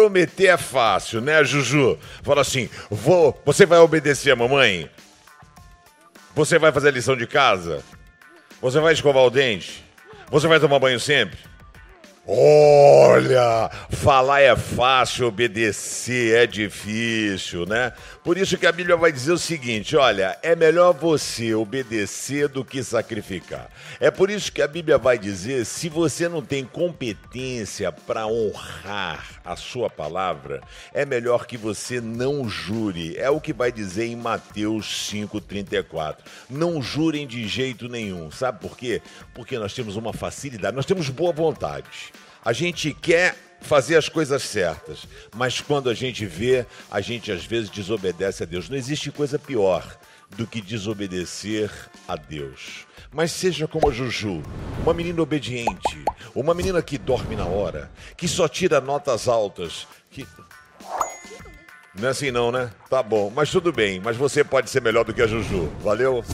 Prometer é fácil, né, Juju? Fala assim: vou, você vai obedecer a mamãe? Você vai fazer a lição de casa? Você vai escovar o dente? Você vai tomar banho sempre? Olha, falar é fácil, obedecer é difícil, né? Por isso que a Bíblia vai dizer o seguinte: olha, é melhor você obedecer do que sacrificar. É por isso que a Bíblia vai dizer: se você não tem competência para honrar a sua palavra, é melhor que você não jure. É o que vai dizer em Mateus 5,34. Não jurem de jeito nenhum. Sabe por quê? Porque nós temos uma facilidade, nós temos boa vontade. A gente quer fazer as coisas certas, mas quando a gente vê, a gente às vezes desobedece a Deus. Não existe coisa pior do que desobedecer a Deus. Mas seja como a Juju, uma menina obediente, uma menina que dorme na hora, que só tira notas altas, que não é assim não, né? Tá bom, mas tudo bem, mas você pode ser melhor do que a Juju. Valeu?